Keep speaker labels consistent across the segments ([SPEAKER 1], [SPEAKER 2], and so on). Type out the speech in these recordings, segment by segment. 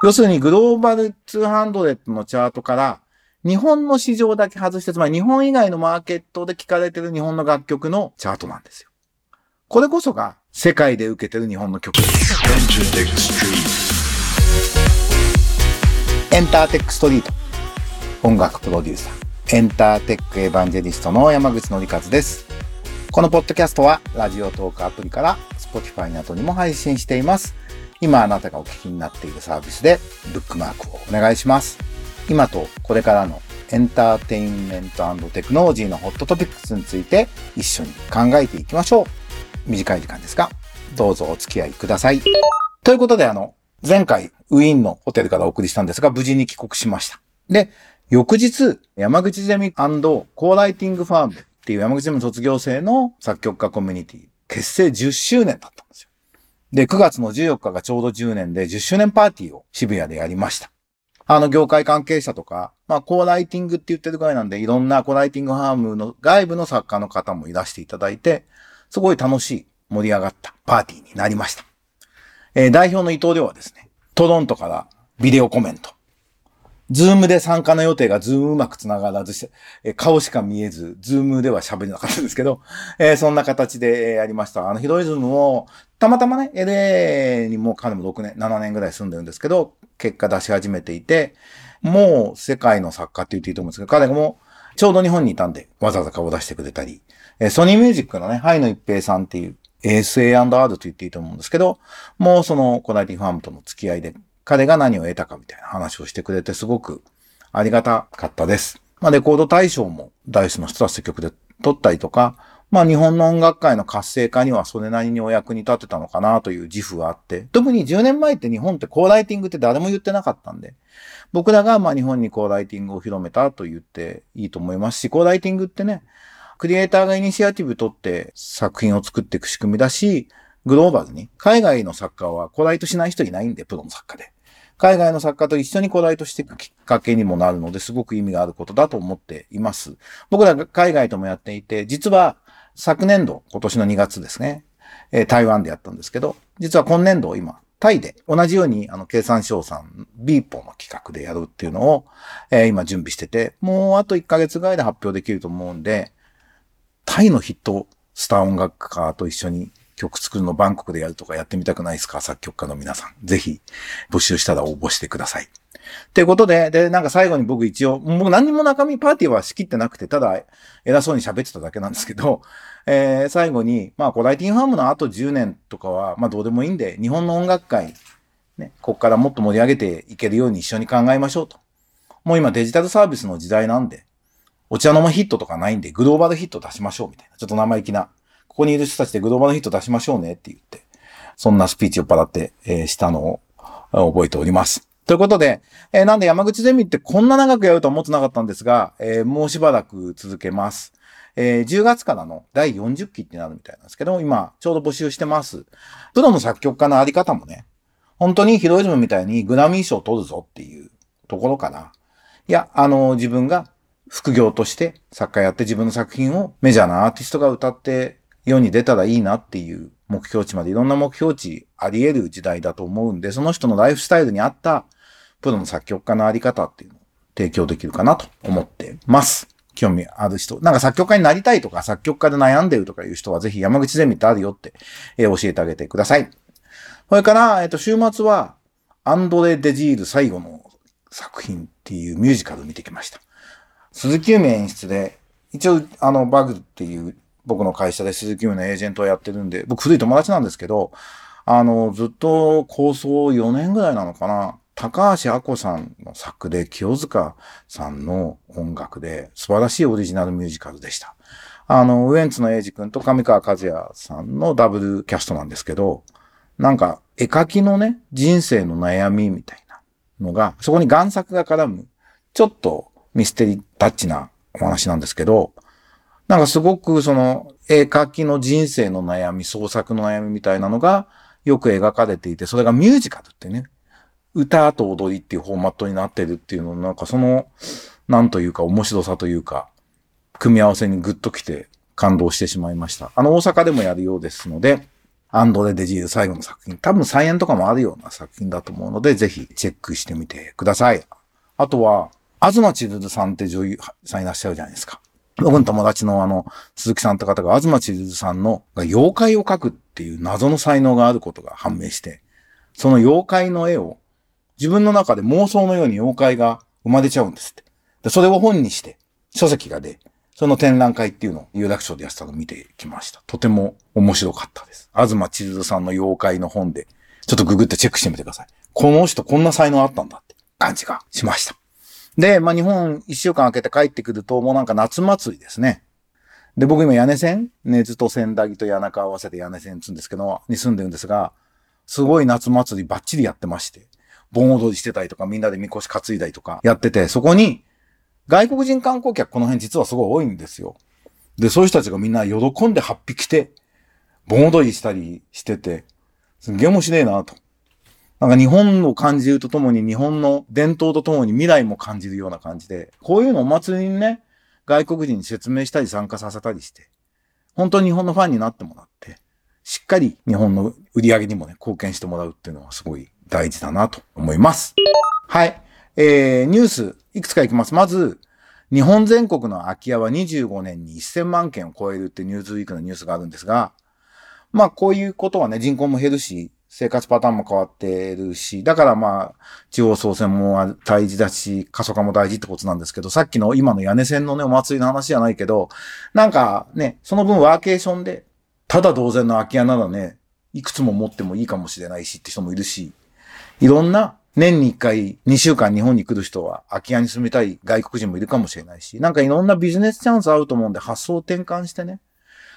[SPEAKER 1] 要するにグローバル200のチャートから日本の市場だけ外して、つまり日本以外のマーケットで聴かれてる日本の楽曲のチャートなんですよ。これこそが世界で受けてる日本の曲です。エンターテックストリート。音楽プロデューサー。エンターテックエヴァンジェリストの山口のりかずです。このポッドキャストはラジオトークアプリから Spotify などにも配信しています。今あなたがお聞きになっているサービスでブックマークをお願いします。今とこれからのエンターテインメントテクノロジーのホットトピックスについて一緒に考えていきましょう。短い時間ですが、どうぞお付き合いください。ということで、あの、前回ウィーンのホテルからお送りしたんですが、無事に帰国しました。で、翌日、山口ゼミコーライティングファームっていう山口ゼミ卒業生の作曲家コミュニティ、結成10周年だったんですよ。で、9月の14日がちょうど10年で10周年パーティーを渋谷でやりました。あの、業界関係者とか、まあ、 co-writing って言ってるぐらいなんで、いろんな Co-Writing Farm の外部の作家の方もいらしていただいて、すごい楽しい、盛り上がったパーティーになりました。えー、代表の伊藤亮はですね、トロントからビデオコメント。ズームで参加の予定がズームうまく繋がらずして、え、顔しか見えず、ズームでは喋れなかったんですけど、えー、そんな形で、やりました。あの、ヒロイズムを、たまたまね、LA にも彼も6年、7年ぐらい住んでるんですけど、結果出し始めていて、もう世界の作家って言っていいと思うんですけど、彼もちょうど日本にいたんで、わざわざ顔出してくれたり、えソニーミュージックのね、ハイの一平さんっていう SA&R と言っていいと思うんですけど、もうそのコナイティファームとの付き合いで、彼が何を得たかみたいな話をしてくれて、すごくありがたかったです。まあ、レコード大賞もダイスの人たち曲で撮ったりとか、まあ日本の音楽界の活性化にはそれなりにお役に立てたのかなという自負があって、特に10年前って日本ってコーライティングって誰も言ってなかったんで、僕らがまあ日本にコーライティングを広めたと言っていいと思いますし、コーライティングってね、クリエイターがイニシアティブ取って作品を作っていく仕組みだし、グローバルに、海外の作家はコライトしない人いないんで、プロの作家で。海外の作家と一緒にコライトしていくきっかけにもなるので、すごく意味があることだと思っています。僕らが海外ともやっていて、実は昨年度、今年の2月ですね、え、台湾でやったんですけど、実は今年度今、タイで同じようにあの経産省さん、ビーポの企画でやるっていうのを、えー、今準備してて、もうあと1ヶ月ぐらいで発表できると思うんで、タイのヒットスター音楽家と一緒に曲作るのバンコクでやるとかやってみたくないですか？作曲家の皆さん。ぜひ募集したら応募してください。ということで、で、なんか最後に僕一応、僕何も中身パーティーは仕切ってなくて、ただ偉そうに喋ってただけなんですけど、えー、最後に、まあ、コライティンファームのあと10年とかは、まあどうでもいいんで、日本の音楽界、ね、ここからもっと盛り上げていけるように一緒に考えましょうと。もう今デジタルサービスの時代なんで、お茶の間ヒットとかないんで、グローバルヒット出しましょうみたいな。ちょっと生意気な。ここにいる人たちでグローバルヒット出しましょうねって言って、そんなスピーチをパラって、えー、したのを覚えております。ということで、えー、なんで山口ゼミってこんな長くやるとは思ってなかったんですが、えー、もうしばらく続けます。えー、10月からの第40期ってなるみたいなんですけど、今、ちょうど募集してます。プロの作曲家のあり方もね、本当にヒロイズムみたいにグラミー賞を取るぞっていうところかな。いや、あの、自分が副業として作家やって自分の作品をメジャーなアーティストが歌って世に出たらいいなっていう目標値までいろんな目標値あり得る時代だと思うんで、その人のライフスタイルに合ったプロの作曲家のあり方っていうのを提供できるかなと思ってます。興味ある人。なんか作曲家になりたいとか、作曲家で悩んでるとかいう人はぜひ山口ゼミってあるよって、えー、教えてあげてください。それから、えっ、ー、と、週末は、アンドレ・デジール最後の作品っていうミュージカルを見てきました。鈴木由美演出で、一応、あの、バグっていう僕の会社で鈴木由美のエージェントをやってるんで、僕古い友達なんですけど、あの、ずっと構想4年ぐらいなのかな。高橋亜子さんの作で、清塚さんの音楽で、素晴らしいオリジナルミュージカルでした。あの、ウエンツの英二君と上川和也さんのダブルキャストなんですけど、なんか、絵描きのね、人生の悩みみたいなのが、そこに贋作が絡む、ちょっとミステリータッチなお話なんですけど、なんかすごくその、絵描きの人生の悩み、創作の悩みみたいなのがよく描かれていて、それがミュージカルってね、歌と踊りっていうフォーマットになってるっていうのなんかその、なんというか面白さというか、組み合わせにグッと来て感動してしまいました。あの、大阪でもやるようですので、アンドレ・デジール最後の作品。多分再演とかもあるような作品だと思うので、ぜひチェックしてみてください。あとは、東千鶴さんって女優さんいらっしゃるじゃないですか。僕の友達のあの、鈴木さんって方が、東千鶴さんの妖怪を描くっていう謎の才能があることが判明して、その妖怪の絵を自分の中で妄想のように妖怪が生まれちゃうんですって。でそれを本にして、書籍が出、その展覧会っていうのを有楽町でやってたのを見てきました。とても面白かったです。東千鶴さんの妖怪の本で、ちょっとググってチェックしてみてください。この人こんな才能あったんだって感じがしました。で、まあ、日本一週間空けて帰ってくると、もうなんか夏祭りですね。で、僕今屋根線、根津と仙台と谷中合わせて屋根線つんですけど、に住んでるんですが、すごい夏祭りバッチリやってまして、盆踊りしてたりとか、みんなでみこし担いだりとかやってて、そこに、外国人観光客この辺実はすごい多いんですよ。で、そういう人たちがみんな喜んで8匹来て、盆踊りしたりしてて、すんげえ面白いなと。なんか日本を感じるとともに日本の伝統とともに未来も感じるような感じで、こういうのお祭りにね、外国人に説明したり参加させたりして、本当に日本のファンになってもらって、しっかり日本の売り上げにもね、貢献してもらうっていうのはすごい大事だなと思います。はい。えー、ニュース、いくつかいきます。まず、日本全国の空き家は25年に1000万件を超えるってニューズウィークのニュースがあるんですが、まあこういうことはね、人口も減るし、生活パターンも変わってるし、だからまあ、地方創生も大事だし、過疎化も大事ってことなんですけど、さっきの今の屋根線のね、お祭りの話じゃないけど、なんかね、その分ワーケーションで、ただ同然の空き家ならね、いくつも持ってもいいかもしれないしって人もいるし、いろんな年に一回、2週間日本に来る人は空き家に住みたい外国人もいるかもしれないし、なんかいろんなビジネスチャンスあると思うんで発想を転換してね、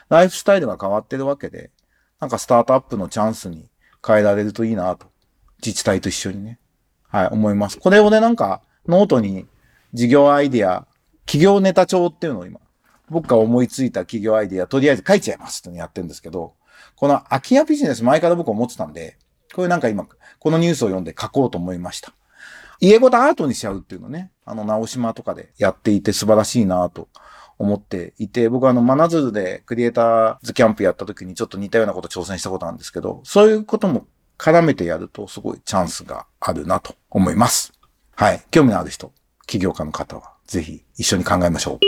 [SPEAKER 1] ライフスタイルが変わってるわけで、なんかスタートアップのチャンスに変えられるといいなと。自治体と一緒にね。はい、思います。これをね、なんか、ノートに事業アイディア、起業ネタ帳っていうのを今、僕が思いついた企業アイディア、とりあえず書いちゃいますってやってるんですけど、この空き家ビジネス前から僕思ってたんで、こういうなんか今、このニュースを読んで書こうと思いました。家ごとアートにしちゃうっていうのね、あの、直島とかでやっていて素晴らしいなと思っていて、僕はあの、真鶴でクリエイターズキャンプやった時にちょっと似たようなこと挑戦したことなんですけど、そういうことも絡めてやるとすごいチャンスがあるなと思います。はい。興味のある人、起業家の方はぜひ一緒に考えましょう。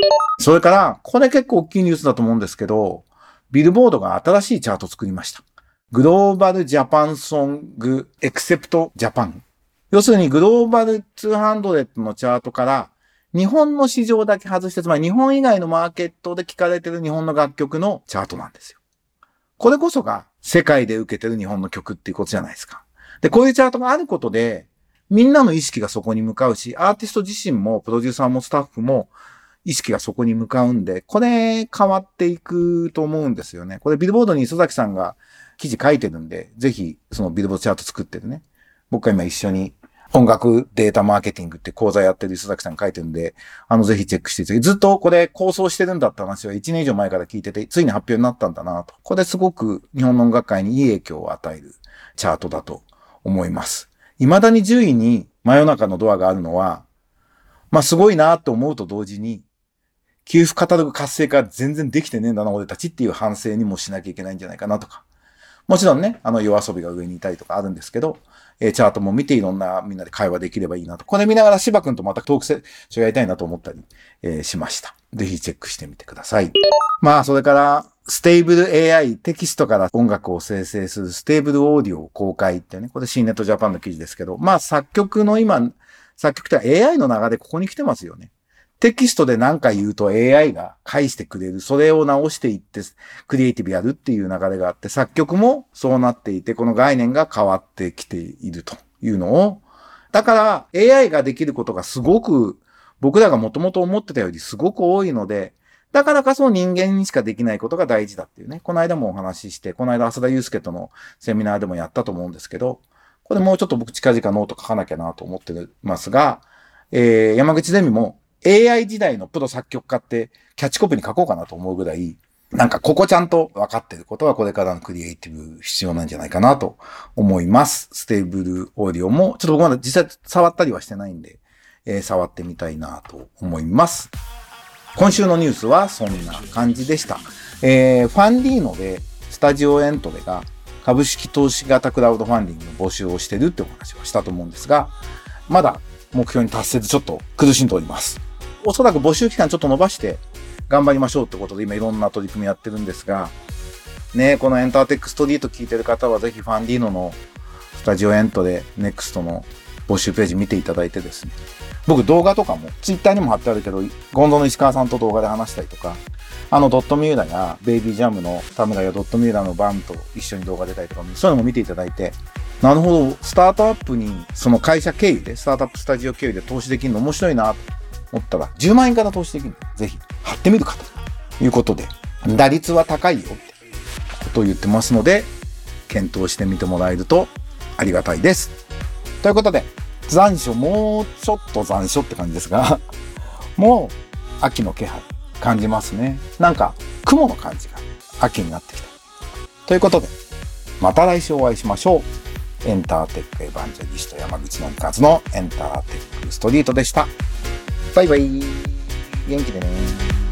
[SPEAKER 1] それから、これ結構大きいニュースだと思うんですけど、ビルボードが新しいチャートを作りました。グローバルジャパンソングエクセプトジャパン。要するにグローバル200のチャートから日本の市場だけ外して、つまり日本以外のマーケットで聞かれてる日本の楽曲のチャートなんですよ。これこそが世界で受けてる日本の曲っていうことじゃないですか。で、こういうチャートがあることで、みんなの意識がそこに向かうし、アーティスト自身も、プロデューサーもスタッフも、意識がそこに向かうんで、これ変わっていくと思うんですよね。これビルボードに磯崎さんが記事書いてるんで、ぜひそのビルボードチャート作ってるね。僕が今一緒に音楽データマーケティングって講座やってる磯崎さん書いてるんで、あのぜひチェックしてずっとこれ構想してるんだって話は1年以上前から聞いてて、ついに発表になったんだなと。これすごく日本の音楽界にいい影響を与えるチャートだと思います。未だに10位に真夜中のドアがあるのは、まあすごいなと思うと同時に、旧譜カタログ活性化全然できてねえんだな、俺たちっていう反省にもしなきゃいけないんじゃないかなとか。もちろんね、あの YOASOBI が上にいたりとかあるんですけど、えー、チャートも見ていろんなみんなで会話できればいいなと。これ見ながら柴君とまたトークセッションやりたいなと思ったり、えー、しました。ぜひチェックしてみてください。まあ、それから、 Stable AI テキストから音楽を生成する Stable Audio 公開ってね、これ C ネットジャパンの記事ですけど、まあ作曲の今、作曲って AI の流れここに来てますよね。テキストで何か言うと AI が返してくれる。それを直していって、クリエイティブやるっていう流れがあって、作曲もそうなっていて、この概念が変わってきているというのを、だから AI ができることがすごく、僕らがもともと思ってたよりすごく多いので、だからこそ人間にしかできないことが大事だっていうね。この間もお話しして、この間浅田祐介とのセミナーでもやったと思うんですけど、これもうちょっと僕近々ノート書かなきゃなと思ってますが、えー、山口ゼミも AI 時代のプロ作曲家ってキャッチコピーに書こうかなと思うぐらい、なんかここちゃんと分かってることはこれからのクリエイティブ必要なんじゃないかなと思います。 Stable Audio も、ちょっと僕まだ実際触ったりはしてないんで、えー、触ってみたいなと思います。今週のニュースはそんな感じでした。えー、ファンディーノでスタジオエントレが株式投資型クラウドファンディングの募集をしてるってお話はしたと思うんですが、まだ目標に達せずちょっと苦しんでおります。おそらく募集期間ちょっと伸ばして頑張りましょうってことで今いろんな取り組みやってるんですが、ね、このエンターテックストリート聞いてる方はぜひファンディーノのスタジオエントで NEXT の募集ページ見ていただいてですね。僕動画とかも、ツイッターにも貼ってあるけど、ゴンドの石川さんと動画で話したりとか、あのドットミューラやベイビージャムの田村やドットミューラのバンと一緒に動画出たりとか、そういうのも見ていただいて、なるほど、スタートアップに、その会社経由で、スタートアップスタジオ経由で投資できるの面白いなと思ったら、10万円から投資できるぜひ、貼ってみるかということで、打率は高いよってことを言ってますので、検討してみてもらえるとありがたいです。ということで、残暑、もうちょっと残暑って感じですが、もう秋の気配感じますね。なんか雲の感じが秋になってきた。ということで、また来週お会いしましょう。エンターテックエヴァンジェリスト山口のりかずのエンターテックストリートでした。バイバイ。元気でね。